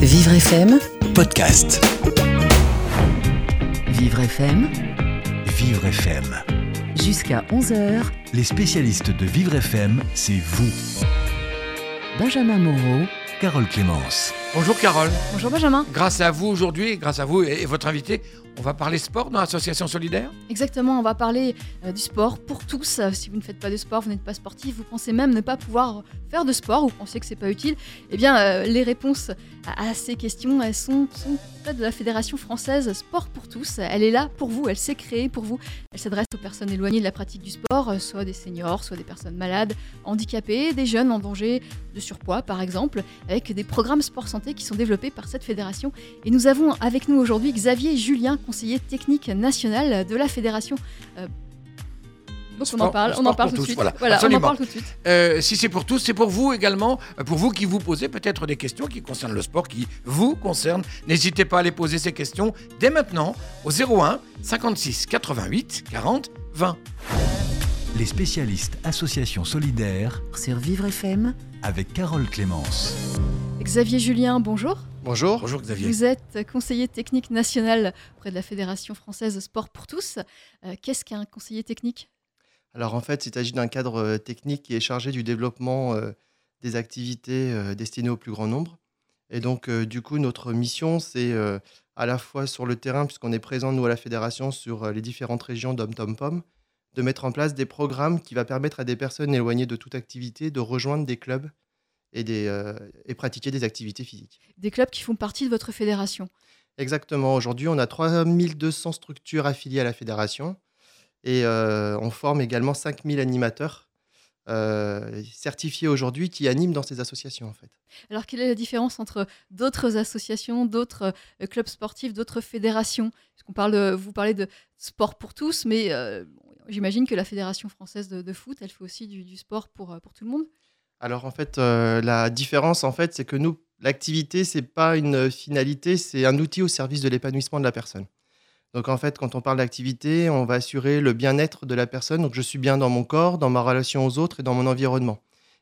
Vivre FM, Podcast. Vivre FM, Vivre FM. jusqu'à 11h, Les spécialistes de Vivre FM, c'est vous. Benjamin Moreau, Carole Clémence. Bonjour Carole. Bonjour Benjamin. Grâce à vous aujourd'hui, grâce à vous et et votre invité, on va parler sport dans l'association solidaire? Exactement, on va parler euh, du sport pour tous. Euh, si vous ne faites pas de sport, vous n'êtes pas sportif, vous pensez même ne pas pouvoir faire de sport, vous pensez que c'est pas utile, eh bien euh, les réponses à, ces questions, elles sont, sont de la Fédération française Sport pour tous. Elle est là pour vous, elle s'est créée pour vous. Elle s'adresse aux personnes éloignées de la pratique du sport, soit des seniors, soit des personnes malades, handicapées, des jeunes en danger de surpoids par exemple, avec des programmes sport santé qui sont développés par cette fédération. Et nous avons avec nous aujourd'hui Xavier Julien, conseiller technique national de la fédération. Euh, donc on en parle, on en parle tout de suite. voilà, on en parle tout de suite. Euh, si c'est pour tous, c'est pour vous également, euh, pour vous qui vous posez peut-être des questions qui concernent le sport, qui vous concernent. N'hésitez pas à les poser ces questions dès maintenant au 01 56 88 40 20. Les spécialistes Association Solidaire sur Vivre FM, avec Carole Clémence. Xavier Julien, bonjour. Bonjour. Bonjour Xavier. Vous êtes conseiller technique national auprès de la Fédération française Sport pour tous. Euh, Qu'est-ce qu'un conseiller technique? Alors en fait, il s'agit d'un cadre euh, technique qui est chargé du développement euh, des activités euh, destinées au plus grand nombre. Et donc, euh, du coup, notre mission, c'est euh, à la fois sur le terrain, puisqu'on est présent, nous, à la fédération, sur euh, les différentes régions d'Om-Tom-Pom, de mettre en place des programmes qui va permettre à des personnes éloignées de toute activité de rejoindre des clubs et, des, euh, et pratiquer des activités physiques. Des clubs qui font partie de votre fédération. Exactement. Aujourd'hui, on a 3200 structures affiliées à la fédération et euh, on forme également 5000 animateurs euh, certifiés aujourd'hui qui animent dans ces associations en fait. Alors, quelle est la différence entre d'autres associations, d'autres clubs sportifs, d'autres fédérations? Parce qu'on parle, vous parlez de sport pour tous, mais j'imagine que la Fédération française de, de foot, elle fait aussi du, du sport pour, pour tout le monde. Alors en fait, euh, la différence en fait, c'est que nous, l'activité, c'est pas une finalité, c'est un outil au service de l'épanouissement de la personne. Donc en fait, quand on parle d'activité, on va assurer le bien-être de la personne. Donc je suis bien dans mon corps, dans ma relation aux autres et dans mon environnement.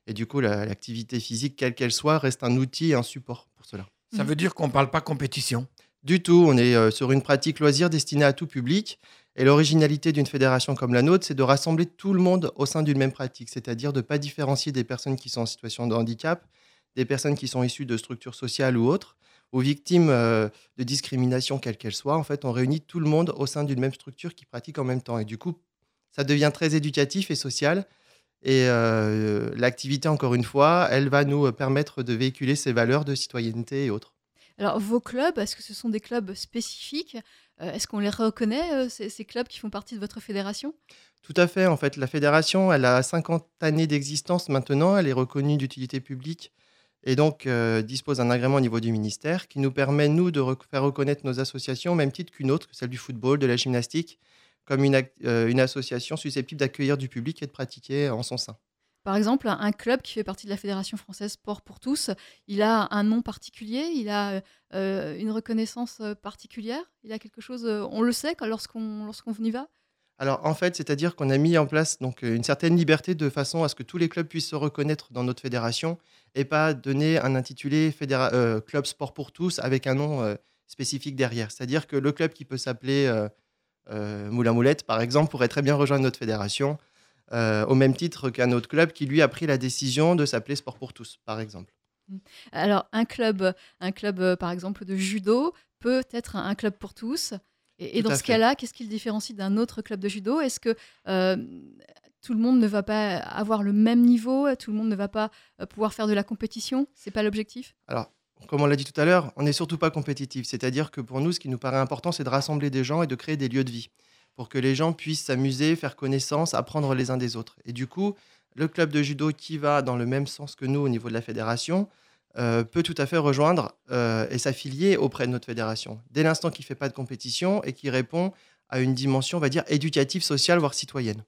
Et du coup, la- l'activité physique, quelle qu'elle soit, reste un outil et un support pour cela. Ça veut dire qu'on ne parle pas compétition? Du tout, on est euh, sur une pratique loisir destinée à tout public. Et l'originalité d'une fédération comme la nôtre, c'est de rassembler tout le monde au sein d'une même pratique, c'est-à-dire de ne pas différencier des personnes qui sont en situation de handicap, des personnes qui sont issues de structures sociales ou autres, ou victimes euh, de discrimination quelle qu'elle soit. En fait, on réunit tout le monde au sein d'une même structure qui pratique en même temps. Et du coup, ça devient très éducatif et social. Et euh, l'activité, encore une fois, elle va nous permettre de véhiculer ces valeurs de citoyenneté et autres. Alors, vos clubs, est-ce que ce sont des clubs spécifiques? Euh, Est-ce qu'on les reconnaît, euh, ces, clubs qui font partie de votre fédération? Tout à fait. En fait, la fédération, elle a 50 années d'existence maintenant. Elle est reconnue d'utilité publique et donc euh, dispose d'un agrément au niveau du ministère qui nous permet, nous, de faire reconnaître nos associations au même titre qu'une autre, celle du football, de la gymnastique, comme euh, une association susceptible d'accueillir du public et de pratiquer en son sein. Par exemple, un, club qui fait partie de la Fédération française Sport pour tous, il a un nom particulier, il a euh, une reconnaissance euh, particulière, il a quelque chose, euh, on le sait lorsqu'on lorsqu'on y va? Alors en fait, c'est-à-dire qu'on a mis en place donc une certaine liberté de façon à ce que tous les clubs puissent se reconnaître dans notre fédération et pas donner un intitulé fédéra- club sport pour tous avec un nom spécifique derrière. C'est-à-dire que le club qui peut s'appeler Moulin Moulette, par exemple, pourrait très bien rejoindre notre fédération euh, au même titre qu'un autre club qui lui a pris la décision de s'appeler Sport pour tous, par exemple. Alors, un club, un club euh, par exemple de judo peut être un, club pour tous. Et, dans ce cas-là, qu'est-ce qui le différencie d'un autre club de judo? Est-ce que euh, tout le monde ne va pas avoir le même niveau? Tout le monde ne va pas pouvoir faire de la compétition? C'est pas l'objectif? Alors, comme on l'a dit tout à l'heure, on n'est surtout pas compétitif. C'est-à-dire que pour nous, ce qui nous paraît important, c'est de rassembler des gens et de créer des lieux de vie pour que les gens puissent s'amuser, faire connaissance, apprendre les uns des autres. Et du coup, le club de judo qui va dans le même sens que nous au niveau de la fédération euh, peut tout à fait rejoindre euh, et s'affilier auprès de notre fédération. Dès l'instant qu'il ne fait pas de compétition et qui répond à une dimension, on va dire, éducative, sociale, voire citoyenne.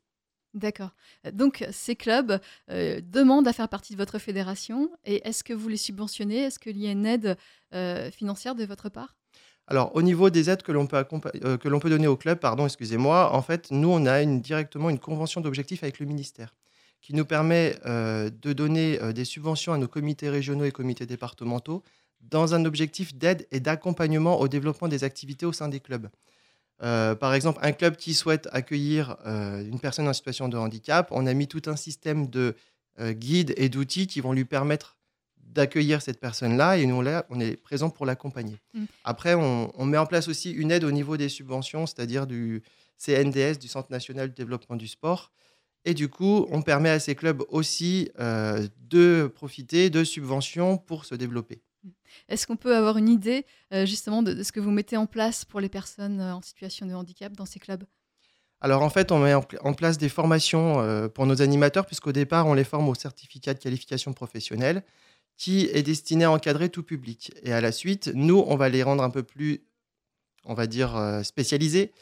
D'accord. Donc, ces clubs euh, demandent à faire partie de votre fédération. Et est-ce que vous les subventionnez? Est-ce qu'il y a une aide financière de votre part? Alors, au niveau des aides que l'on peut, accompa- euh, que l'on peut donner au club, pardon, excusez-moi, en fait, nous, on a directement une convention d'objectifs avec le ministère qui nous permet euh, de donner euh, des subventions à nos comités régionaux et comités départementaux dans un objectif d'aide et d'accompagnement au développement des activités au sein des clubs. Par exemple, un club qui souhaite accueillir une personne en situation de handicap, on a mis tout un système de guides et d'outils qui vont lui permettre d'accueillir cette personne-là et nous, on est présent pour l'accompagner. Mm. Après, on, on met en place aussi une aide au niveau des subventions, c'est-à-dire du CNDS, du Centre national de développement du sport. Et du coup, on permet à ces clubs aussi euh, de profiter de subventions pour se développer. Est-ce qu'on peut avoir une idée euh, justement de, de ce que vous mettez en place pour les personnes euh, en situation de handicap dans ces clubs? Alors en fait, on met en, pl- en place des formations pour nos animateurs, puisqu'au départ, on les forme au certificat de qualification professionnelle, qui est destiné à encadrer tout public. Et à la suite, nous, on va les rendre un peu plus, on va dire, euh, spécialisés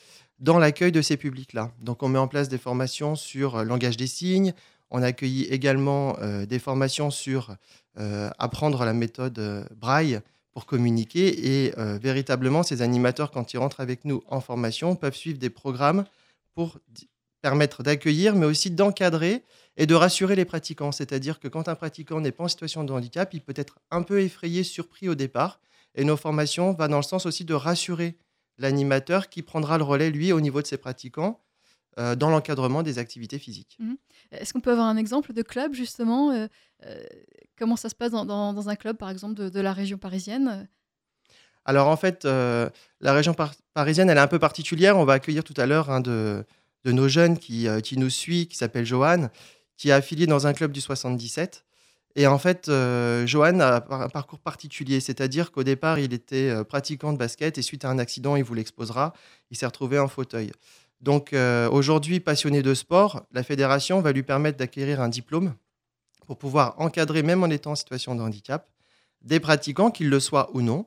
dans l'accueil de ces publics-là. Donc on met en place des formations sur euh, langage des signes, on accueille également euh, des formations sur apprendre la méthode braille pour communiquer. Et véritablement, ces animateurs, quand ils rentrent avec nous en formation, peuvent suivre des programmes pour permettre d'accueillir, mais aussi d'encadrer et de rassurer les pratiquants. C'est-à-dire que quand un pratiquant n'est pas en situation de handicap, il peut être un peu effrayé, surpris au départ. Et nos formations vont dans le sens aussi de rassurer l'animateur qui prendra le relais, lui, au niveau de ses pratiquants, euh, dans l'encadrement des activités physiques. Est-ce qu'on peut avoir un exemple de club justement euh, euh, Comment ça se passe dans, dans- dans un club par exemple de, de la région parisienne? Alors en fait, la région par- parisienne, elle est un peu particulière. On va accueillir tout à l'heure un de, de nos jeunes qui, qui nous suit, qui s'appelle Johan, qui est affilié dans un club du 77. Et en fait, euh, Johan a un parcours particulier, c'est-à-dire qu'au départ, il était euh, pratiquant de basket et suite à un accident, il vous l'exposera, il s'est retrouvé en fauteuil. Donc euh, aujourd'hui, passionné de sport, la fédération va lui permettre d'acquérir un diplôme pour pouvoir encadrer, même en étant en situation de handicap, des pratiquants, qu'ils le soient ou non,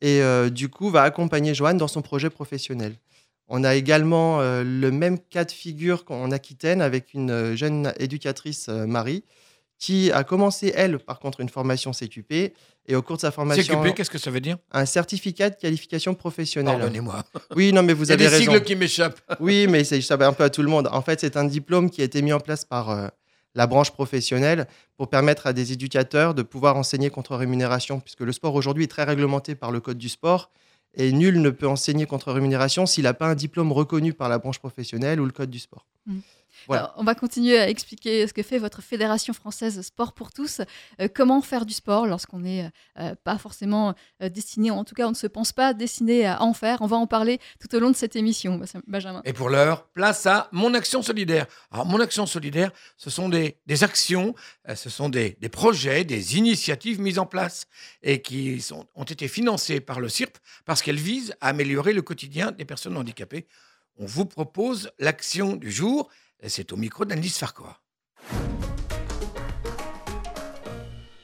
et euh, du coup va accompagner Joanne dans son projet professionnel. On a également euh, le même cas de figure qu'en Aquitaine avec une euh, jeune éducatrice, euh, Marie, qui a commencé, elle, par contre, une formation CQP, et au cours de sa formation, CQP, qu'est-ce que ça veut dire? Un certificat de qualification professionnelle. Pardonnez-moi. Oui, non, mais vous Il y a avez des raison. sigles qui m'échappent. Oui, mais c'est ça va un peu à tout le monde. En fait, c'est un diplôme qui a été mis en place par euh, la branche professionnelle pour permettre à des éducateurs de pouvoir enseigner contre rémunération, puisque le sport aujourd'hui est très réglementé par le Code du sport. Et nul ne peut enseigner contre rémunération s'il n'a pas un diplôme reconnu par la branche professionnelle ou le Code du sport. Voilà. Alors, on va continuer à expliquer ce que fait votre fédération française Sport pour tous. Euh, comment faire du sport lorsqu'on n'est euh, pas forcément euh, destiné, en tout cas on ne se pense pas destiné à en faire? On va en parler tout au long de cette émission, Benjamin. Et pour l'heure, place à Mon Action Solidaire. Alors, Mon Action Solidaire, ce sont des, des actions, euh, ce sont des, des projets, des initiatives mises en place et qui sont, ont été financées par le CIRP parce qu'elles visent à améliorer le quotidien des personnes handicapées. On vous propose l'action du jour. C'est au micro d'Annelise Farquhar.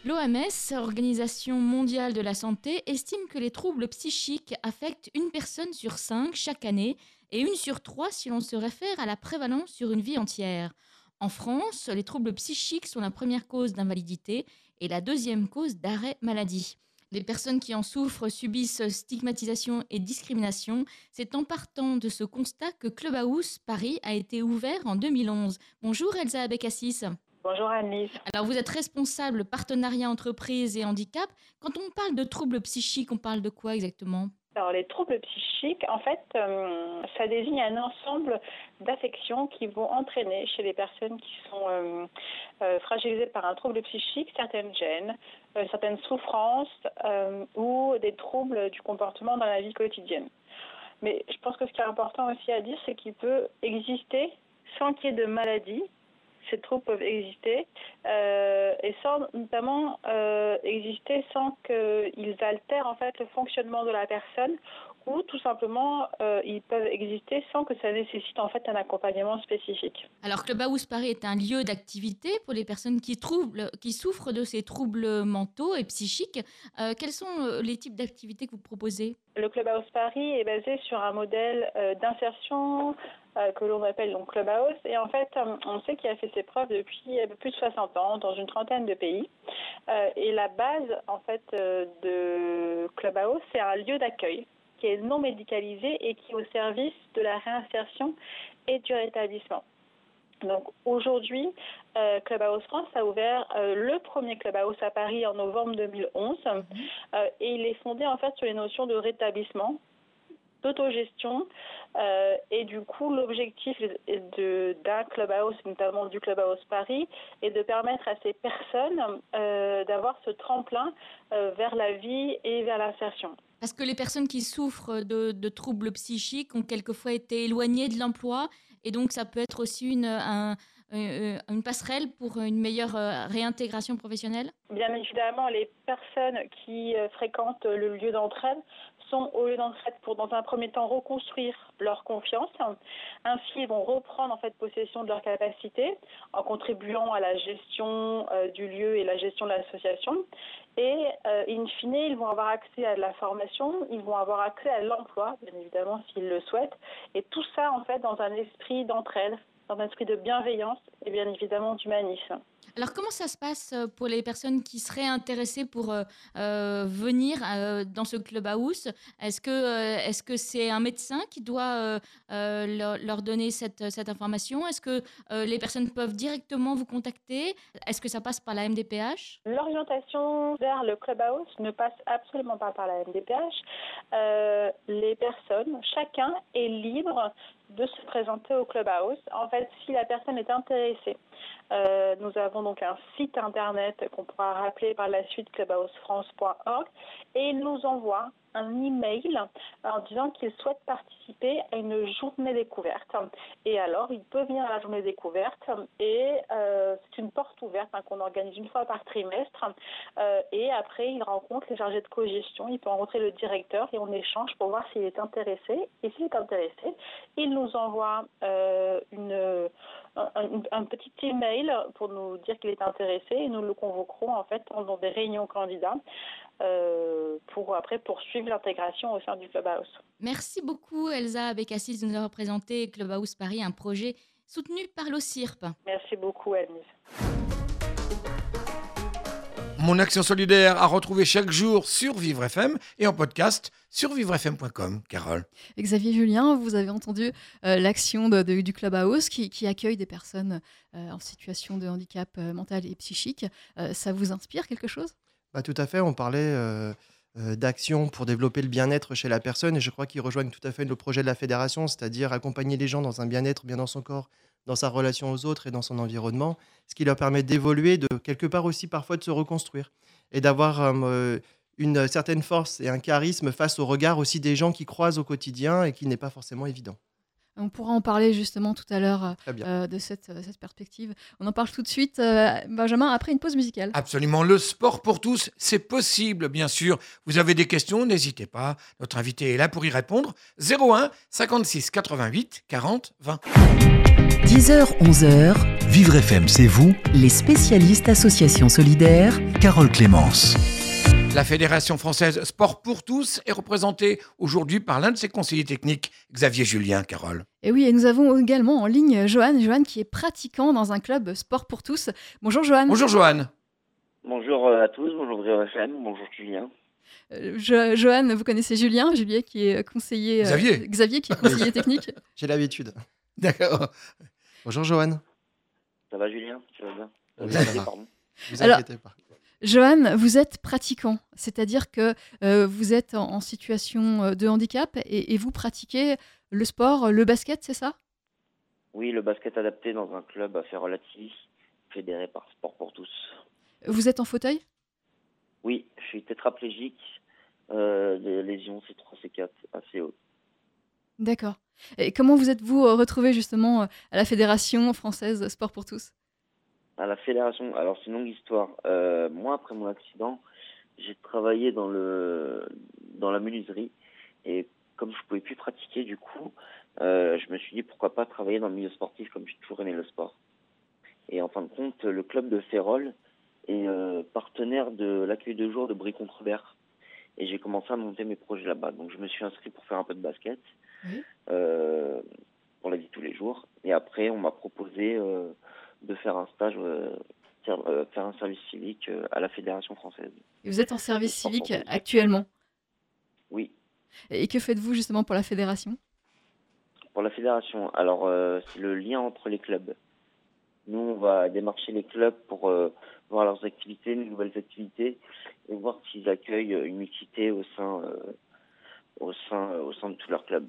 L'OMS, Organisation mondiale de la santé, estime que les troubles psychiques affectent une personne sur cinq chaque année et une sur trois si l'on se réfère à la prévalence sur une vie entière. En France, les troubles psychiques sont la première cause d'invalidité et la deuxième cause d'arrêt maladie. Les personnes qui en souffrent subissent stigmatisation et discrimination. C'est en partant de ce constat que Clubhouse Paris a été ouvert en 2011. Bonjour Elsa Abekassis. Bonjour Annelise. Alors vous êtes responsable partenariat entreprise et handicap. Quand on parle de troubles psychiques, on parle de quoi exactement? Alors les troubles psychiques, en fait, euh, ça désigne un ensemble d'affections qui vont entraîner chez les personnes qui sont euh, euh, fragilisées par un trouble psychique certaines gênes, euh, certaines souffrances ou des troubles du comportement dans la vie quotidienne. Mais je pense que ce qui est important aussi à dire, c'est qu'il peut exister sans qu'il y ait de maladie. Ces troubles peuvent exister euh, et sans notamment euh, exister sans qu'ils altèrent en fait le fonctionnement de la personne ou tout simplement euh, ils peuvent exister sans que ça nécessite en fait un accompagnement spécifique. Alors Clubhouse Paris est un lieu d'activité pour les personnes qui, troublent, qui souffrent de ces troubles mentaux et psychiques. Euh, quels sont les types d'activités que vous proposez? Le Clubhouse Paris est basé sur un modèle euh, d'insertion que l'on appelle donc Clubhouse. Et en fait, euh, on sait qu'il a fait ses preuves depuis euh, plus de 60 ans dans une trentaine de pays. Euh, et la base en fait euh, de Clubhouse, c'est un lieu d'accueil qui est non médicalisé et qui est au service de la réinsertion et du rétablissement. Donc aujourd'hui, euh, Clubhouse France a ouvert euh, le premier Clubhouse à Paris en novembre 2011 euh, et il est fondé en fait sur les notions de rétablissement, d'autogestion euh, et du coup l'objectif d'un Clubhouse, notamment du Clubhouse Paris, est de permettre à ces personnes euh, d'avoir ce tremplin euh, vers la vie et vers l'insertion. Parce que les personnes qui souffrent de, de troubles psychiques ont quelquefois été éloignées de l'emploi et donc ça peut être aussi une, un- euh, une passerelle pour une meilleure réintégration professionnelle? Bien évidemment, les personnes qui fréquentent le lieu d'entraide au lieu d'entraide pour, dans un premier temps, reconstruire leur confiance. Ainsi, ils vont reprendre en fait possession de leurs capacités en contribuant à la gestion euh, du lieu et la gestion de l'association. Et euh, in fine, ils vont avoir accès à la formation, ils vont avoir accès à l'emploi, bien évidemment, s'ils le souhaitent. Et tout ça, en fait, dans un esprit d'entraide, dans un esprit de bienveillance et bien évidemment d'humanisme. Alors comment ça se passe euh, pour les personnes qui seraient intéressées pour euh, euh, venir dans ce clubhouse? Est-ce que est-ce que c'est un médecin qui doit leur, donner cette, cette information? Est-ce que les personnes peuvent directement vous contacter? Est-ce que ça passe par la MDPH L'orientation vers le clubhouse ne passe absolument pas par la MDPH. Les personnes, chacun est libre de se présenter au clubhouse. En fait, si la personne est intéressée, nous avons donc un site internet qu'on pourra rappeler par la suite clubhousefrance.org et il nous envoie un email en disant qu'il souhaite participer à une journée découverte. Et alors, il peut venir à la journée découverte et euh, c'est une porte ouverte hein, qu'on organise une fois par trimestre. Euh, et après, il rencontre les chargés de co-gestion, il peut rencontrer le directeur et on échange pour voir s'il est intéressé. Et s'il est intéressé, il nous envoie euh, une, un, un- un petit email pour nous dire qu'il est intéressé et nous le convoquerons en fait pendant des réunions candidats euh, pour après poursuivre l'intégration au sein du clubhouse. Merci beaucoup Elsa Bekassis de nous avoir présenté Clubhouse Paris, un projet soutenu par l'OCIRP. Merci beaucoup, Anne. Mon action solidaire à retrouver chaque jour sur Vivre FM et en podcast sur vivrefm.com. Carole. Xavier Julien, vous avez entendu euh, l'action de- de- du Clubhouse qui, qui accueille des personnes euh, en situation de handicap euh, mental et psychique. Euh, ça vous inspire quelque chose? Bah, tout à fait, on parlait euh, euh, d'actions pour développer le bien-être chez la personne et je crois qu'ils rejoignent tout à fait le projet de la fédération, c'est-à-dire accompagner les gens dans un bien-être bien dans son corps, dans sa relation aux autres et dans son environnement, ce qui leur permet d'évoluer, de quelque part aussi parfois de se reconstruire et d'avoir euh, une certaine force et un charisme face au regard aussi des gens qui croisent au quotidien et qui n'est pas forcément évident. On pourra en parler justement tout à l'heure euh, de cette, euh, cette perspective. On en parle tout de suite, euh, Benjamin, après une pause musicale. Absolument, le sport pour tous, c'est possible, bien sûr. Vous avez des questions, n'hésitez pas. Notre invité est là pour y répondre. 01 56 88 40 20. 10h, 11h, Vivre FM, c'est vous, les spécialistes Association Solidaire, Carole Clémence. La Fédération française Sport pour tous est représentée aujourd'hui par l'un de ses conseillers techniques, Xavier Julien, Carole. Et oui, et nous avons également en ligne Johan, Johan qui est pratiquant dans un club sport pour tous. Bonjour Johan. Bonjour Johan. Bonjour à tous, bonjour FM, bonjour Julien. Euh, Jo- Johan, vous connaissez Julien, Julien qui est conseiller. euh, Xavier. Xavier qui est conseiller technique. J'ai l'habitude. D'accord. Bonjour Johan. Ça va Julien? Tu vas bien? Oui, ça va. pardon. Vous Alors- inquiétez pas. Johan, vous êtes pratiquant, c'est-à-dire que euh, vous êtes en, en situation euh, de handicap et, et vous pratiquez le sport, le basket, c'est ça? Oui, le basket adapté dans un club à Ferrolati, fédéré par Sport pour tous. Vous êtes en fauteuil? Oui, je suis tétraplégique, euh, des lésions C3, C4 assez hautes. D'accord. Et comment vous êtes-vous euh, retrouvé justement à la Fédération française Sport pour tous? À la fédération, alors c'est une longue histoire. Euh, moi, après mon accident, j'ai travaillé dans le dans la menuiserie et comme je pouvais plus pratiquer du coup, euh, je me suis dit pourquoi pas travailler dans le milieu sportif comme j'ai toujours aimé le sport. Et en fin de compte, le club de Férol est euh, partenaire de l'accueil de jour de Brie-Contrebert. Et j'ai commencé à monter mes projets là-bas. Donc je me suis inscrit pour faire un peu de basket, euh, pour la vie tous les jours. Et après, on m'a proposé euh, de faire un stage, euh, faire, euh, faire un service civique euh, à la Fédération française. Et vous êtes en service civique actuellement. Oui, Et que faites-vous justement pour la Fédération pour la Fédération. Alors, c'est le lien entre les clubs. Nous, on va démarcher les clubs pour euh, voir leurs activités, les nouvelles activités, et voir s'ils accueillent une mixité au sein, euh, au sein, au sein de tous leurs clubs.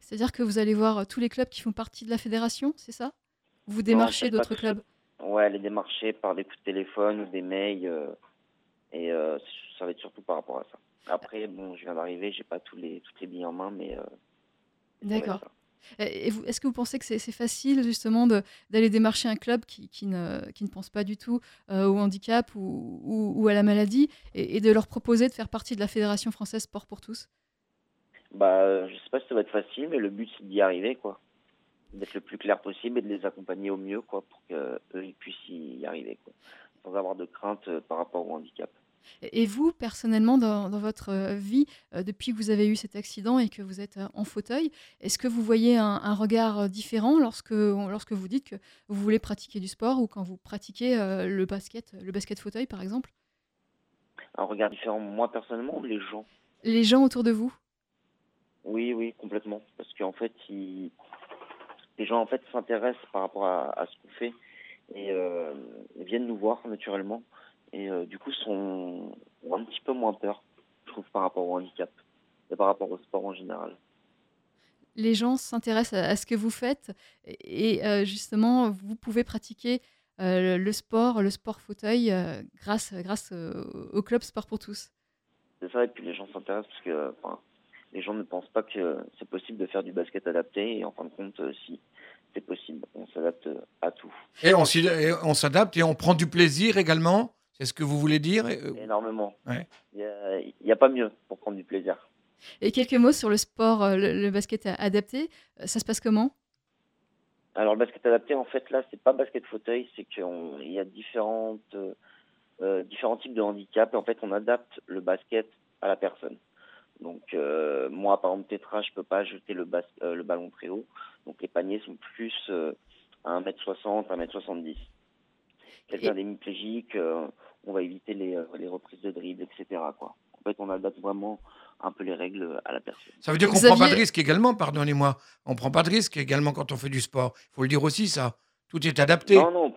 C'est-à-dire que vous allez voir tous les clubs qui font partie de la fédération, c'est ça Vous démarchez d'autres clubs Ouais, les démarcher par des coups de téléphone ou des mails, euh, et euh, ça va être surtout par rapport à ça. Après, bon, je viens d'arriver, j'ai pas tous les, toutes les billes en main, mais. euh, D'accord. est-ce que vous pensez que c'est facile justement de- d'aller démarcher un club qui, qui ne, qui ne pense pas du tout euh, au handicap ou, ou- ou à la maladie et, et de leur proposer de faire partie de la Fédération française Sport pour tous? Bah, je sais pas si ça va être facile, mais le but c'est d'y arriver, quoi. D'être le plus clair possible et de les accompagner au mieux, quoi, pour qu'eux ils puissent y arriver, quoi. Sans avoir de crainte euh, par rapport au handicap. Et vous, personnellement, dans, dans votre euh, vie, euh, depuis que vous avez eu cet accident et que vous êtes en fauteuil, est-ce que vous voyez un, un regard différent lorsque, lorsque vous dites que vous voulez pratiquer du sport ou quand vous pratiquez euh, le basket, le basket fauteuil, par exemple? Un regard différent, moi personnellement, ou les gens? Les gens autour de vous? Oui, oui, complètement. Parce qu'en fait, ils... les gens en fait s'intéressent par rapport à, à ce qu'on fait et euh, viennent nous voir naturellement et euh, du coup sont ont un petit peu moins peur, je trouve, par rapport au handicap et par rapport au sport en général. les gens s'intéressent à, à ce que vous faites et, et, euh, justement, vous pouvez pratiquer euh, le, le sport, le sport fauteuil euh, grâce, grâce euh, au club Sport pour tous. C'est ça, et puis les gens s'intéressent parce que enfin, les gens ne pensent pas que c'est possible de faire du basket adapté et en fin de compte, euh, si c'est possible, on s'adapte à tout. Et on s'adapte et on prend du plaisir également. C'est ce que vous voulez dire Euh, Énormément. Ouais. Il n'y a, il y a pas mieux pour prendre du plaisir. Et quelques mots sur le sport, euh, le, le basket adapté. Euh, Ça se passe comment? Alors le basket adapté, en fait, là, c'est pas basket fauteuil, c'est qu'il y a différentes, euh, euh, différents types de handicap. Et en fait, on adapte le basket à la personne. Donc euh, moi, par exemple, tétra, je peux pas jeter le, bas- euh, le ballon très haut. Donc les paniers sont plus euh, à 1m60, 1m70. Quelqu'un d'hémiplégique, euh, on va éviter les, les reprises de dribble, etc. Quoi. En fait, on adapte vraiment un peu les règles à la personne. Ça veut dire qu'on ne prend pas de Xavier- risque également, pardonnez-moi. On ne prend pas de risque également quand on fait du sport. Il faut le dire aussi, ça. Tout est adapté. Non, non,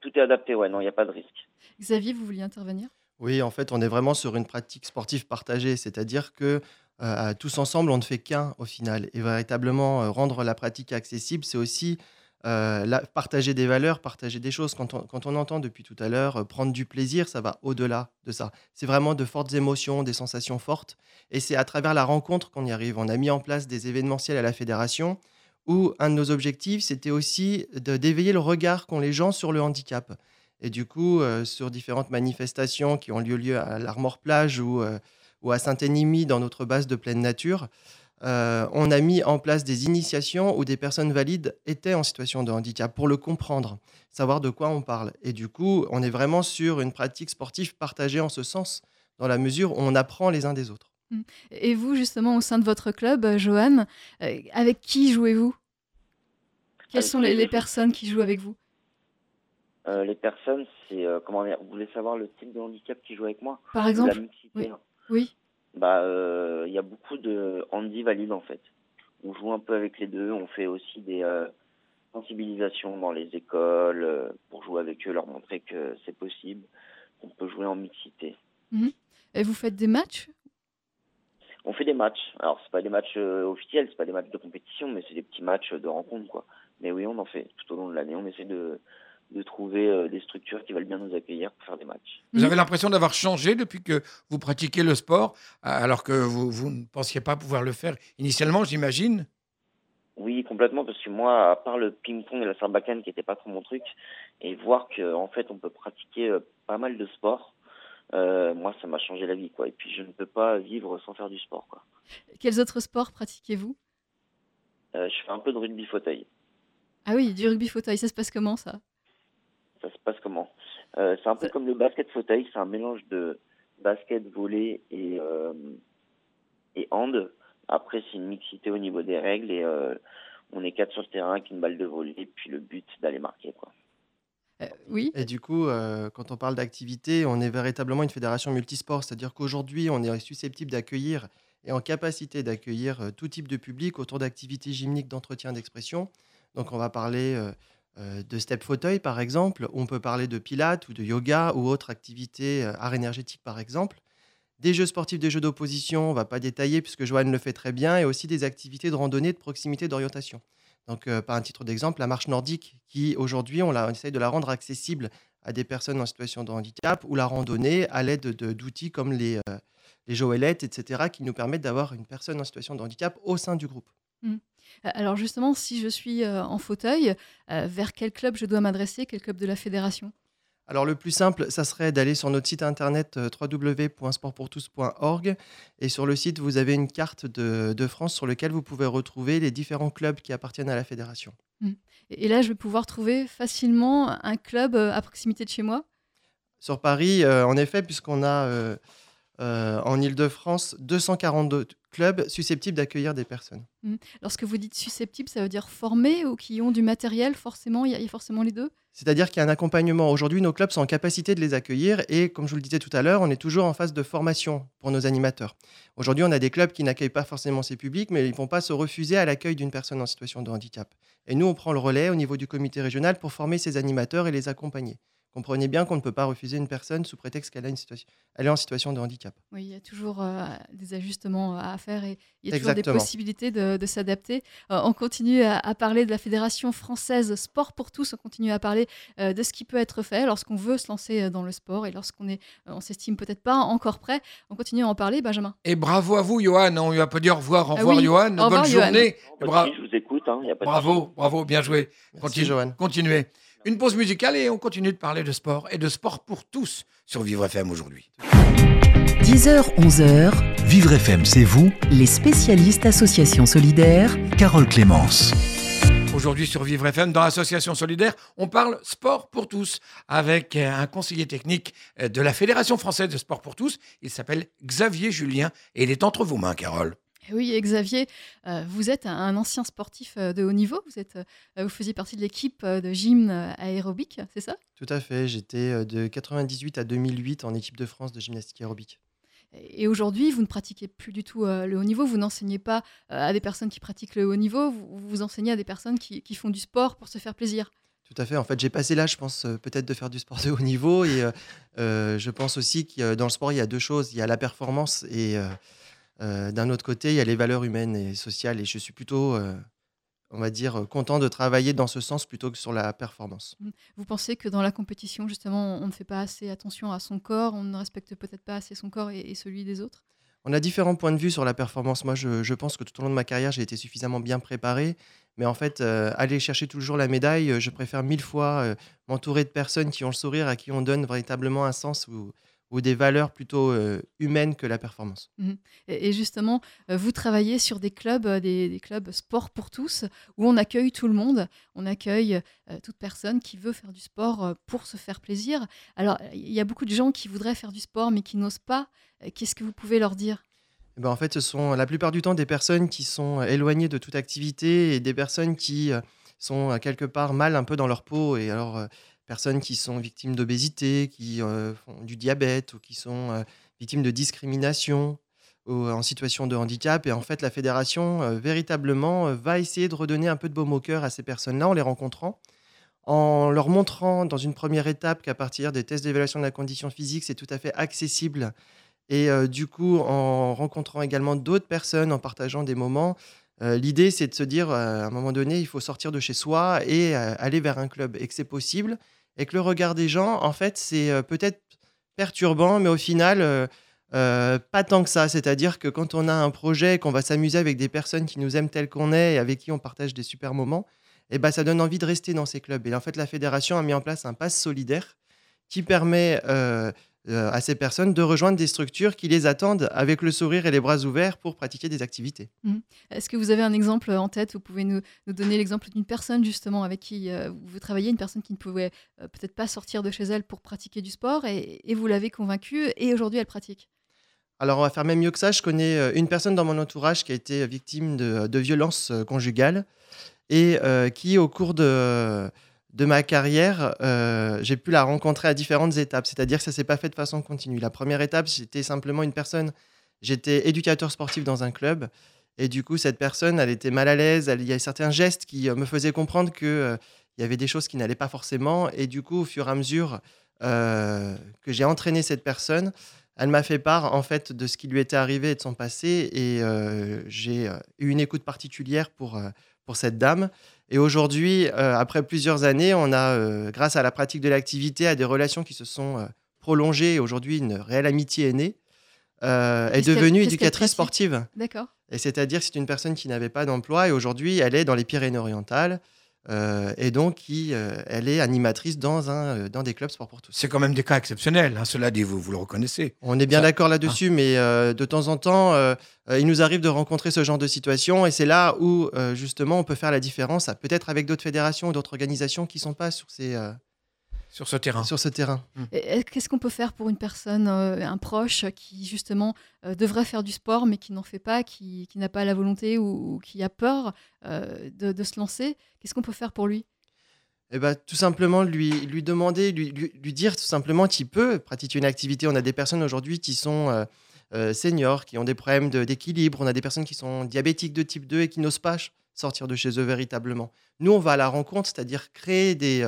tout est adapté, ouais, non, il n'y a pas de risque. Xavier, vous vouliez intervenir? Oui, en fait, on est vraiment sur une pratique sportive partagée, c'est-à-dire que euh, tous ensemble, on ne fait qu'un au final. Et véritablement, euh, rendre la pratique accessible, c'est aussi euh, partager des valeurs, partager des choses. Quand on, quand on entend depuis tout à l'heure prendre du plaisir, ça va au-delà de ça. C'est vraiment de fortes émotions, des sensations fortes. Et c'est à travers la rencontre qu'on y arrive. On a mis en place des événementiels à la fédération où un de nos objectifs, c'était aussi d'éveiller le regard qu'ont les gens sur le handicap. Et du coup, euh, sur différentes manifestations qui ont lieu, lieu à l'Armor Plage ou, euh, ou à Saint-Énimie, dans notre base de pleine nature, euh, on a mis en place des initiations où des personnes valides étaient en situation de handicap pour le comprendre, savoir de quoi on parle. Et du coup, on est vraiment sur une pratique sportive partagée en ce sens, dans la mesure où on apprend les uns des autres. Et vous, justement, au sein de votre club, Johan, euh, avec qui jouez-vous? Quelles sont les, personnes qui jouent avec vous? Euh, les personnes, c'est euh, comment dire, vous voulez savoir le type de handicap qui joue avec moi Par exemple La mixité. oui. hein. Oui. Bah, euh, il y a beaucoup de handi valides en fait. On joue un peu avec les deux. On fait aussi des euh, sensibilisations dans les écoles euh, pour jouer avec eux, leur montrer que c'est possible, qu'on peut jouer en mixité. Et vous faites des matchs? On fait des matchs. Alors c'est pas des matchs euh, officiels, c'est pas des matchs de compétition, mais c'est des petits matchs de rencontre quoi. Mais oui, on en fait tout au long de l'année. On essaie de de trouver euh, des structures qui veulent bien nous accueillir pour faire des matchs. Vous Mhm. avez l'impression d'avoir changé depuis que vous pratiquez le sport, alors que vous, vous ne pensiez pas pouvoir le faire initialement, j'imagine? Oui, complètement, parce que moi, à part le ping-pong et la sarbacane qui n'était pas trop mon truc, et voir que en fait on peut pratiquer euh, pas mal de sports, euh, moi ça m'a changé la vie quoi. Et puis je ne peux pas vivre sans faire du sport quoi. Quels autres sports pratiquez-vous Euh, je fais un peu de rugby fauteuil. Ah oui, du rugby fauteuil, ça se passe comment ça? Ça se passe comment? Euh, C'est un peu comme le basket fauteuil, c'est un mélange de basket, volley et euh, et hand. Après c'est une mixité au niveau des règles et euh, on est quatre sur le terrain avec une balle de volley et puis le but d'aller marquer quoi. Euh, Oui. Et du coup, euh, quand on parle d'activité, on est véritablement une fédération multisport, c'est-à-dire qu'aujourd'hui, on est susceptible d'accueillir et en capacité d'accueillir tout type de public autour d'activités gymniques d'entretien d'expression. Donc, on va parler de step fauteuil, par exemple. On peut parler de pilates ou de yoga ou autres activités, euh, art énergétique, par exemple. Des jeux sportifs, des jeux d'opposition, on ne va pas détailler puisque Joanne le fait très bien, et aussi des activités de randonnée, de proximité, d'orientation. Donc, euh, par un titre d'exemple, la marche nordique, qui aujourd'hui, on, on de la rendre accessible à des personnes en situation de handicap, ou la randonnée à l'aide de- d'outils comme les, euh, joëlettes, etc., qui nous permettent d'avoir une personne en situation de handicap au sein du groupe. Euh, Alors justement, si je suis euh, en fauteuil, euh, vers quel club je dois m'adresser Quel club de la fédération? Alors le plus simple, ça serait d'aller sur notre site internet euh, www.sportpourtous.org et sur le site, vous avez une carte de, de France sur laquelle vous pouvez retrouver les différents clubs qui appartiennent à la fédération. Et et là, je vais pouvoir trouver facilement un club euh, à proximité de chez moi? Sur Paris, euh, en effet, puisqu'on a euh, euh, en Ile-de-France 242 clubs susceptibles d'accueillir des personnes. Lorsque vous dites susceptibles, ça veut dire formés ou qui ont du matériel, forcément, il y, y a forcément les deux? C'est-à-dire qu'il y a un accompagnement. Aujourd'hui, nos clubs sont en capacité de les accueillir et, comme je vous le disais tout à l'heure, on est toujours en phase de formation pour nos animateurs. Aujourd'hui, on a des clubs qui n'accueillent pas forcément ces publics, mais ils ne vont pas se refuser à l'accueil d'une personne en situation de handicap. Et nous, on prend le relais au niveau du comité régional pour former ces animateurs et les accompagner. Comprenez bien qu'on ne peut pas refuser une personne sous prétexte qu'elle a une situation, elle est en situation de handicap. Oui, il y a toujours euh, des ajustements à faire et il y a toujours Exactement. des possibilités de, de s'adapter. Euh, on continue à, à parler de la Fédération française Sport pour tous, on continue à parler euh, de ce qui peut être fait lorsqu'on veut se lancer dans le sport et lorsqu'on est, euh, on s'estime peut-être pas encore prêt. On continue à en parler, Benjamin. Et bravo à vous, Johan. On lui a pas dit au revoir. Au Ah revoir, oui. Johan. Au Bonne revoir, Johan. journée. Bra- souci, je vous écoute, hein, y a pas de bravo, bravo, bien joué. Merci, Continue- Joanne. Continuez. Une pause musicale et on continue de parler de sport et de sport pour tous sur Vivre FM aujourd'hui. 10h, 11h, Vivre FM, c'est vous, les spécialistes Association Solidaire, Carole Clémence. Aujourd'hui sur Vivre FM, dans l'Association Solidaire, on parle sport pour tous avec euh, un conseiller technique euh, de la Fédération française de sport pour tous. Il s'appelle Xavier Julien et il est entre vos mains, Carole. Eh Oui, Xavier, euh, vous êtes un- ancien sportif euh, de haut niveau. Vous, êtes, euh, vous faisiez partie de l'équipe de gym aérobique, c'est ça? Tout à fait. J'étais de 98 à 2008 en équipe de France de gymnastique aérobique. Et aujourd'hui, vous ne pratiquez plus du tout le haut niveau. Vous n'enseignez pas à des personnes qui pratiquent le haut niveau. Vous, vous enseignez à des personnes qui, qui font du sport pour se faire plaisir. Tout à fait. En fait, j'ai passé l'âge, je pense, peut-être de faire du sport de haut niveau. Et euh, je pense aussi que dans le sport, il y a deux choses. Il y a la performance et euh, d'un autre côté, il y a les valeurs humaines et sociales. Et je suis plutôt, euh, on va dire, euh, content de travailler dans ce sens plutôt que sur la performance. Vous pensez que dans la compétition, justement, on ne fait pas assez attention à son corps, on ne respecte peut-être pas assez son corps et, et celui des autres? On a différents points de vue sur la performance. Moi, je, je pense que tout au long de ma carrière, j'ai été suffisamment bien préparé. Mais en fait, euh, aller chercher toujours la médaille, euh, je préfère mille fois euh, m'entourer de personnes qui ont le sourire, à qui on donne véritablement un sens ou des valeurs plutôt euh, humaines que la performance. Et, et justement, euh, vous travaillez sur des clubs, euh, des, des clubs sport pour tous, où on accueille tout le monde, on accueille toute personne qui veut faire du sport pour se faire plaisir. Alors, il y a beaucoup de gens qui voudraient faire du sport, mais qui n'osent pas. Qu'est-ce que vous pouvez leur dire? Eh ben, en fait, ce sont la plupart du temps des personnes qui sont éloignées de toute activité et des personnes qui sont quelque part mal un peu dans leur peau. Et alors, personnes qui sont victimes d'obésité, qui euh, font du diabète ou qui sont euh, victimes de discrimination ou en situation de handicap. Et en fait, la fédération, euh, véritablement, euh, va essayer de redonner un peu de baume au cœur à ces personnes-là en les rencontrant, en leur montrant dans une première étape qu'à partir des tests d'évaluation de la condition physique, c'est tout à fait accessible et euh, du coup, en rencontrant également d'autres personnes, en partageant des moments, euh, l'idée, c'est de se dire, euh, à un moment donné, il faut sortir de chez soi et euh, aller vers un club, et que c'est possible, et que le regard des gens, en fait, c'est peut-être perturbant, mais au final, pas tant que ça. C'est-à-dire que quand on a un projet, qu'on va s'amuser avec des personnes qui nous aiment tels qu'on est et avec qui on partage des super moments, et ben, ça donne envie de rester dans ces clubs. Et en fait, la fédération a mis en place un pass solidaire qui permet à ces personnes de rejoindre des structures qui les attendent avec le sourire et les bras ouverts pour pratiquer des activités. Est-ce que vous avez un exemple en tête? Vous pouvez nous, nous donner l'exemple d'une personne justement avec qui euh, vous travaillez, une personne qui ne pouvait euh, peut-être pas sortir de chez elle pour pratiquer du sport et, et vous l'avez convaincue et aujourd'hui elle pratique? Alors, on va faire même mieux que ça. Je connais euh, une personne dans mon entourage qui a été victime de, de violences euh, conjugales et euh, qui, au cours de, de ma carrière, euh, j'ai pu la rencontrer à différentes étapes. C'est-à-dire que ça ne s'est pas fait de façon continue. La première étape, c'était simplement une personne. J'étais éducateur sportif dans un club. Et du coup, cette personne, elle était mal à l'aise. Il y a certains gestes qui euh, me faisaient comprendre qu'il il y avait des choses qui n'allaient pas forcément. Et du coup, au fur et à mesure euh, que j'ai entraîné cette personne, elle m'a fait part en fait de ce qui lui était arrivé et de son passé. Et euh, j'ai euh, eu une écoute particulière pour, pour cette dame. Et aujourd'hui, après plusieurs années, on a, grâce à la pratique de l'activité, à des relations qui se sont prolongées. Aujourd'hui, une réelle amitié est née. est devenue éducatrice sportive. D'accord. Et c'est-à-dire c'est une personne qui n'avait pas d'emploi et aujourd'hui, elle est dans les Pyrénées-Orientales. Euh, et donc, qui, euh, elle est animatrice dans, un, euh, dans des clubs sport pour tous. C'est quand même des cas exceptionnels, hein, cela dit, vous, vous le reconnaissez. On est bien d'accord là-dessus, ah. mais de temps en temps, il nous arrive de rencontrer ce genre de situation, et c'est là où, justement, on peut faire la différence, peut-être avec d'autres fédérations ou d'autres organisations qui ne sont pas sur ces, sur ce terrain. Sur ce terrain. Hmm. Qu'est-ce qu'on peut faire pour une personne, euh, un proche, qui justement euh, devrait faire du sport, mais qui n'en fait pas, qui, n'a pas la volonté ou, qui a peur euh, de, se lancer? Qu'est-ce qu'on peut faire pour lui? Eh ben, tout simplement lui, lui demander, lui, lui, dire tout simplement qu'il peut pratiquer une activité. On a des personnes aujourd'hui qui sont seniors, qui ont des problèmes d'équilibre. On a des personnes qui sont diabétiques de type 2 et qui n'osent pas sortir de chez eux véritablement. Nous, on va à la rencontre, c'est-à-dire créer des,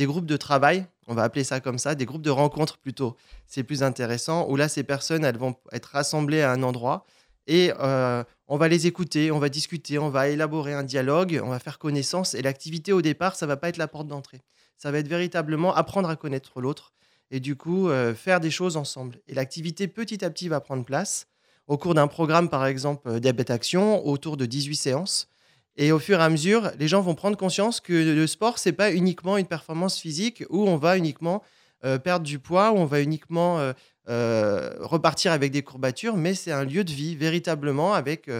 des groupes de travail, on va appeler ça comme ça, des groupes de rencontres plutôt. C'est plus intéressant, où là, ces personnes, elles vont être rassemblées à un endroit et euh, on va les écouter, on va discuter, on va élaborer un dialogue, on va faire connaissance. Et l'activité au départ, ça va pas être la porte d'entrée. Ça va être véritablement apprendre à connaître l'autre et du coup euh, faire des choses ensemble. Et l'activité petit à petit va prendre place. Au cours d'un programme, par exemple, euh, Diabète Action, autour de 18 séances, et au fur et à mesure, les gens vont prendre conscience que le sport, c'est pas uniquement une performance physique où on va uniquement euh, perdre du poids, où on va uniquement euh, euh, repartir avec des courbatures, mais c'est un lieu de vie véritablement avec.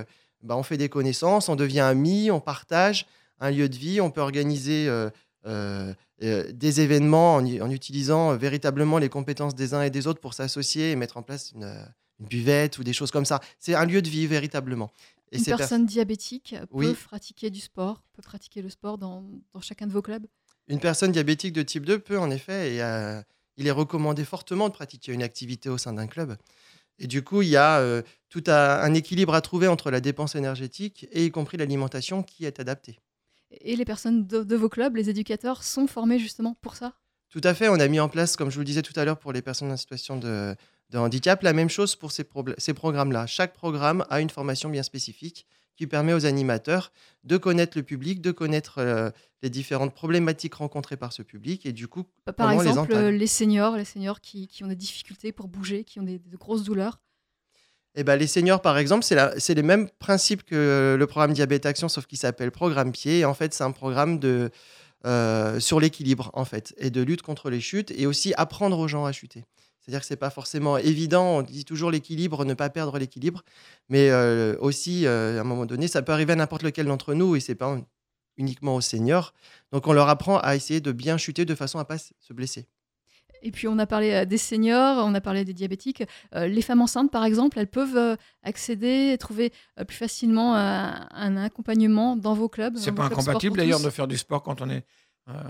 Bah, on fait des connaissances, on devient amis, on partage un lieu de vie, on peut organiser des événements en, utilisant véritablement les compétences des uns et des autres pour s'associer et mettre en place une buvette ou des choses comme ça. C'est un lieu de vie véritablement une personne diabétique peut pratiquer du sport, peut pratiquer le sport dans, chacun de vos clubs? Une personne diabétique de type 2 peut en effet, et euh, il est recommandé fortement de pratiquer une activité au sein d'un club. Et du coup, il y a euh, tout un équilibre à trouver entre la dépense énergétique et y compris l'alimentation qui est adaptée. Et les personnes de, vos clubs, les éducateurs, sont formés justement pour ça? Tout à fait. On a mis en place, comme je vous le disais tout à l'heure, pour les personnes en situation de, de handicap. La même chose pour ces, ces programmes-là. Chaque programme a une formation bien spécifique qui permet aux animateurs de connaître le public, de connaître euh, les différentes problématiques rencontrées par ce public et du coup, par exemple, les, seniors, les seniors qui, qui, ont des difficultés pour bouger, qui ont des, de grosses douleurs. Eh ben, les seniors, par exemple, c'est les mêmes principes que le programme Diabète Action, sauf qu'il s'appelle Programme Pied. Et en fait, c'est un programme de, euh, sur l'équilibre, en fait, et de lutte contre les chutes, et aussi apprendre aux gens à chuter. C'est-à-dire que ce n'est pas forcément évident. On dit toujours l'équilibre, ne pas perdre l'équilibre. Mais euh, aussi, euh, à un moment donné, ça peut arriver à n'importe lequel d'entre nous et ce n'est pas uniquement aux seniors. Donc, on leur apprend à essayer de bien chuter de façon à ne pas se blesser. Et puis, on a parlé euh, des seniors, on a parlé des diabétiques. les femmes enceintes, par exemple, elles peuvent accéder et trouver plus facilement un accompagnement dans vos clubs. C'est pas incompatible d'ailleurs de faire du sport quand on est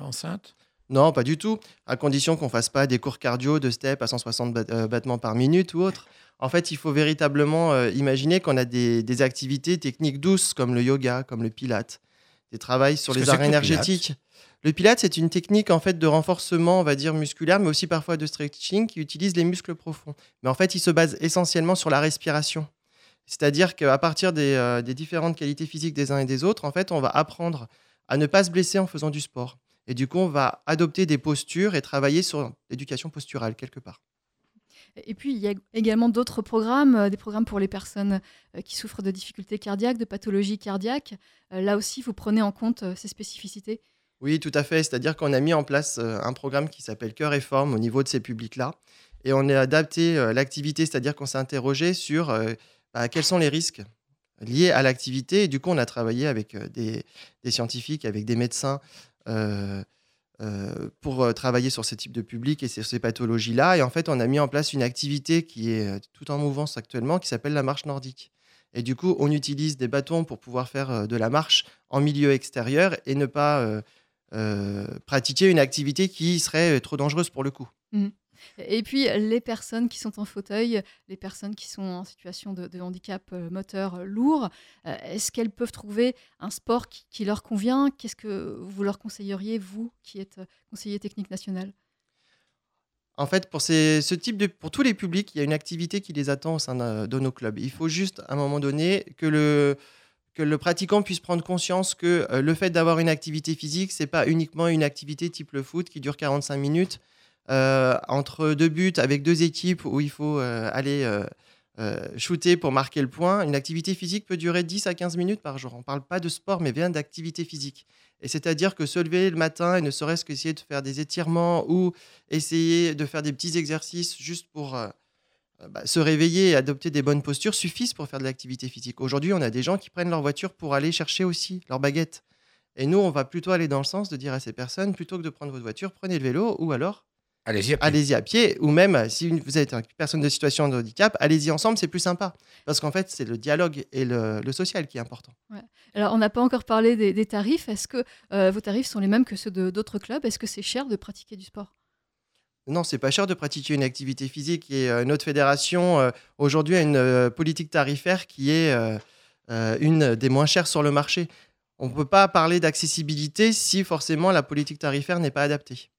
enceinte? Non, pas du tout. À condition qu'on ne fasse pas des cours cardio de step à 160 euh, battements par minute ou autre. En fait, il faut véritablement euh, imaginer qu'on a des, activités techniques douces comme le yoga, comme le pilate, des travails sur les arts énergétiques. Le pilate, c'est une technique en fait de renforcement, on va dire musculaire, mais aussi parfois de stretching qui utilise les muscles profonds. Mais en fait, il se base essentiellement sur la respiration. C'est-à-dire qu'à partir des, euh, des différentes qualités physiques des uns et des autres, en fait, on va apprendre à ne pas se blesser en faisant du sport. Et du coup, on va adopter des postures et travailler sur l'éducation posturale quelque part. Et puis, il y a également d'autres programmes, euh, des programmes pour les personnes euh, qui souffrent de difficultés cardiaques, de pathologies cardiaques. Euh, là aussi, vous prenez en compte ces spécificités Oui, tout à fait. C'est-à-dire qu'on a mis en place un programme qui s'appelle Cœur et Forme au niveau de ces publics-là. Et on a adapté l'activité, c'est-à-dire qu'on s'est interrogé sur bah, quels sont les risques liés à l'activité. Et du coup, on a travaillé avec des, des scientifiques, avec des médecins, pour euh, travailler sur ce type de public et sur ces pathologies-là. Et en fait, on a mis en place une activité qui est tout en mouvance actuellement, qui s'appelle la marche nordique. Et du coup, on utilise des bâtons pour pouvoir faire de la marche en milieu extérieur et ne pas pratiquer une activité qui serait trop dangereuse pour le coup. Mmh. Et puis, les personnes qui sont en fauteuil, les personnes qui sont en situation de, handicap euh, moteur euh, lourd, euh, est-ce qu'elles peuvent trouver un sport qui, leur convient? Qu'est-ce que vous leur conseilleriez, vous qui êtes conseiller technique national? En fait, pour, ces- ce type de, pour tous les publics, il y a une activité qui les attend au sein de, nos clubs. Il faut juste, à un moment donné, que le, que le pratiquant puisse prendre conscience que le fait d'avoir une activité physique, c'est pas uniquement une activité type le foot qui dure 45 minutes entre deux buts avec deux équipes où il faut euh, aller euh, euh, shooter pour marquer le point. Une activité physique peut durer 10 à 15 minutes par jour. On ne parle pas de sport, mais bien d'activité physique. Et c'est-à-dire que se lever le matin et ne serait-ce qu'essayer de faire des étirements ou essayer de faire des petits exercices juste pour euh, euh, bah, se réveiller et adopter des bonnes postures suffisent pour faire de l'activité physique. Aujourd'hui, on a des gens qui prennent leur voiture pour aller chercher aussi leur baguette. Et nous, on va plutôt aller dans le sens de dire à ces personnes, plutôt que de prendre votre voiture, prenez le vélo ou alors Allez-y. après. allez-y à pied, ou même euh, si vous êtes une personne de situation de handicap, allez-y ensemble, c'est plus sympa. Parce qu'en fait, c'est le dialogue et le, le social qui est important. Alors, on n'a pas encore parlé des, des tarifs. Est-ce que euh, vos tarifs sont les mêmes que ceux de- d'autres clubs? Est-ce que c'est cher de pratiquer du sport? Non, c'est pas cher de pratiquer une activité physique et euh, notre fédération euh, aujourd'hui a une euh, politique tarifaire qui est euh, euh, une des moins chères sur le marché. On ne peut pas parler d'accessibilité si forcément la politique tarifaire n'est pas adaptée.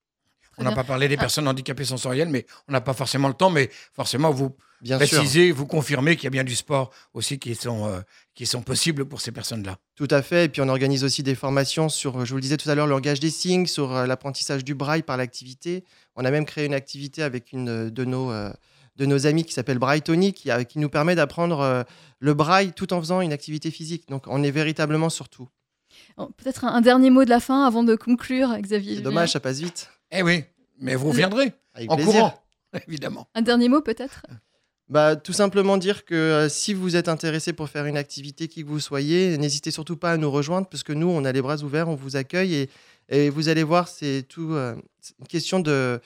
On n'a pas parlé des Ah. personnes handicapées sensorielles, mais on n'a pas forcément le temps. Mais forcément, vous Bien sûr. précisez, vous confirmez qu'il y a bien du sport aussi qui sont, euh, qui sont possibles pour ces personnes-là. Tout à fait. Et puis on organise aussi des formations sur, je vous le disais tout à l'heure, le langage des signes, sur euh, l'apprentissage du braille par l'activité. On a même créé une activité avec une euh, de nos, euh, de nos amis qui s'appelle Braille Tony, qui, qui nous permet d'apprendre le braille tout en faisant une activité physique. Donc on est véritablement sur tout. Oh, Peut-être un, un dernier mot de la fin avant de conclure, Xavier. C'est dommage, ça passe vite. Eh oui, mais vous reviendrez Avec en plaisir. courant, évidemment. Un dernier mot peut-être? Bah, tout simplement dire que euh, si vous êtes intéressé pour faire une activité, qui que vous soyez, n'hésitez surtout pas à nous rejoindre, parce que nous, on a les bras ouverts, on vous accueille, et, et vous allez voir, c'est tout euh, une question de,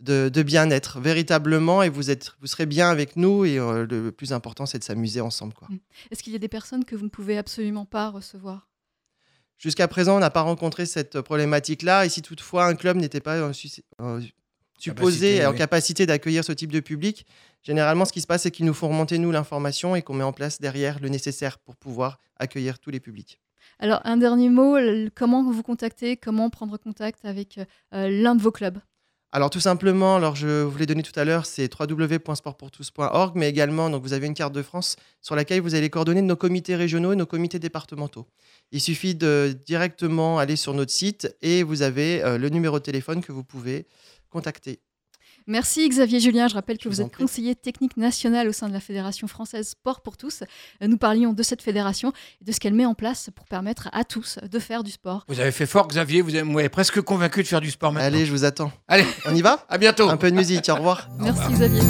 de, de bien-être, véritablement, et vous, êtes, vous serez bien avec nous, et euh, le plus important, c'est de s'amuser ensemble. Quoi. Est-ce qu'il y a des personnes que vous ne pouvez absolument pas recevoir? Jusqu'à présent, on n'a pas rencontré cette problématique-là, et si toutefois un club n'était pas euh, su- euh, supposé Capacité, et en oui. capacité d'accueillir ce type de public, généralement, ce qui se passe, c'est qu'ils nous font remonter, nous, l'information et qu'on met en place derrière le nécessaire pour pouvoir accueillir tous les publics. Alors, un dernier mot, comment vous contacter Comment prendre contact avec euh, l'un de vos clubs? Alors tout simplement, alors je vous l'ai donné tout à l'heure, c'est www.sportpourtous.org, mais également vous avez une carte de France sur laquelle vous avez les coordonnées de nos comités régionaux et nos comités départementaux. Il suffit de directement aller sur notre site et vous avez euh, le numéro de téléphone que vous pouvez contacter. Merci Xavier Julien. Je rappelle que Je vous êtes conseiller technique national au sein de la Fédération française Sport pour tous. Euh, Nous parlions de cette fédération et de ce qu'elle met en place pour permettre à tous de faire du sport. Vous avez fait fort, Xavier. Vous m'avez presque convaincu de faire du sport maintenant. Allez, je vous attends. Allez, On y va à bientôt. Un peu de musique, au revoir. Merci Xavier.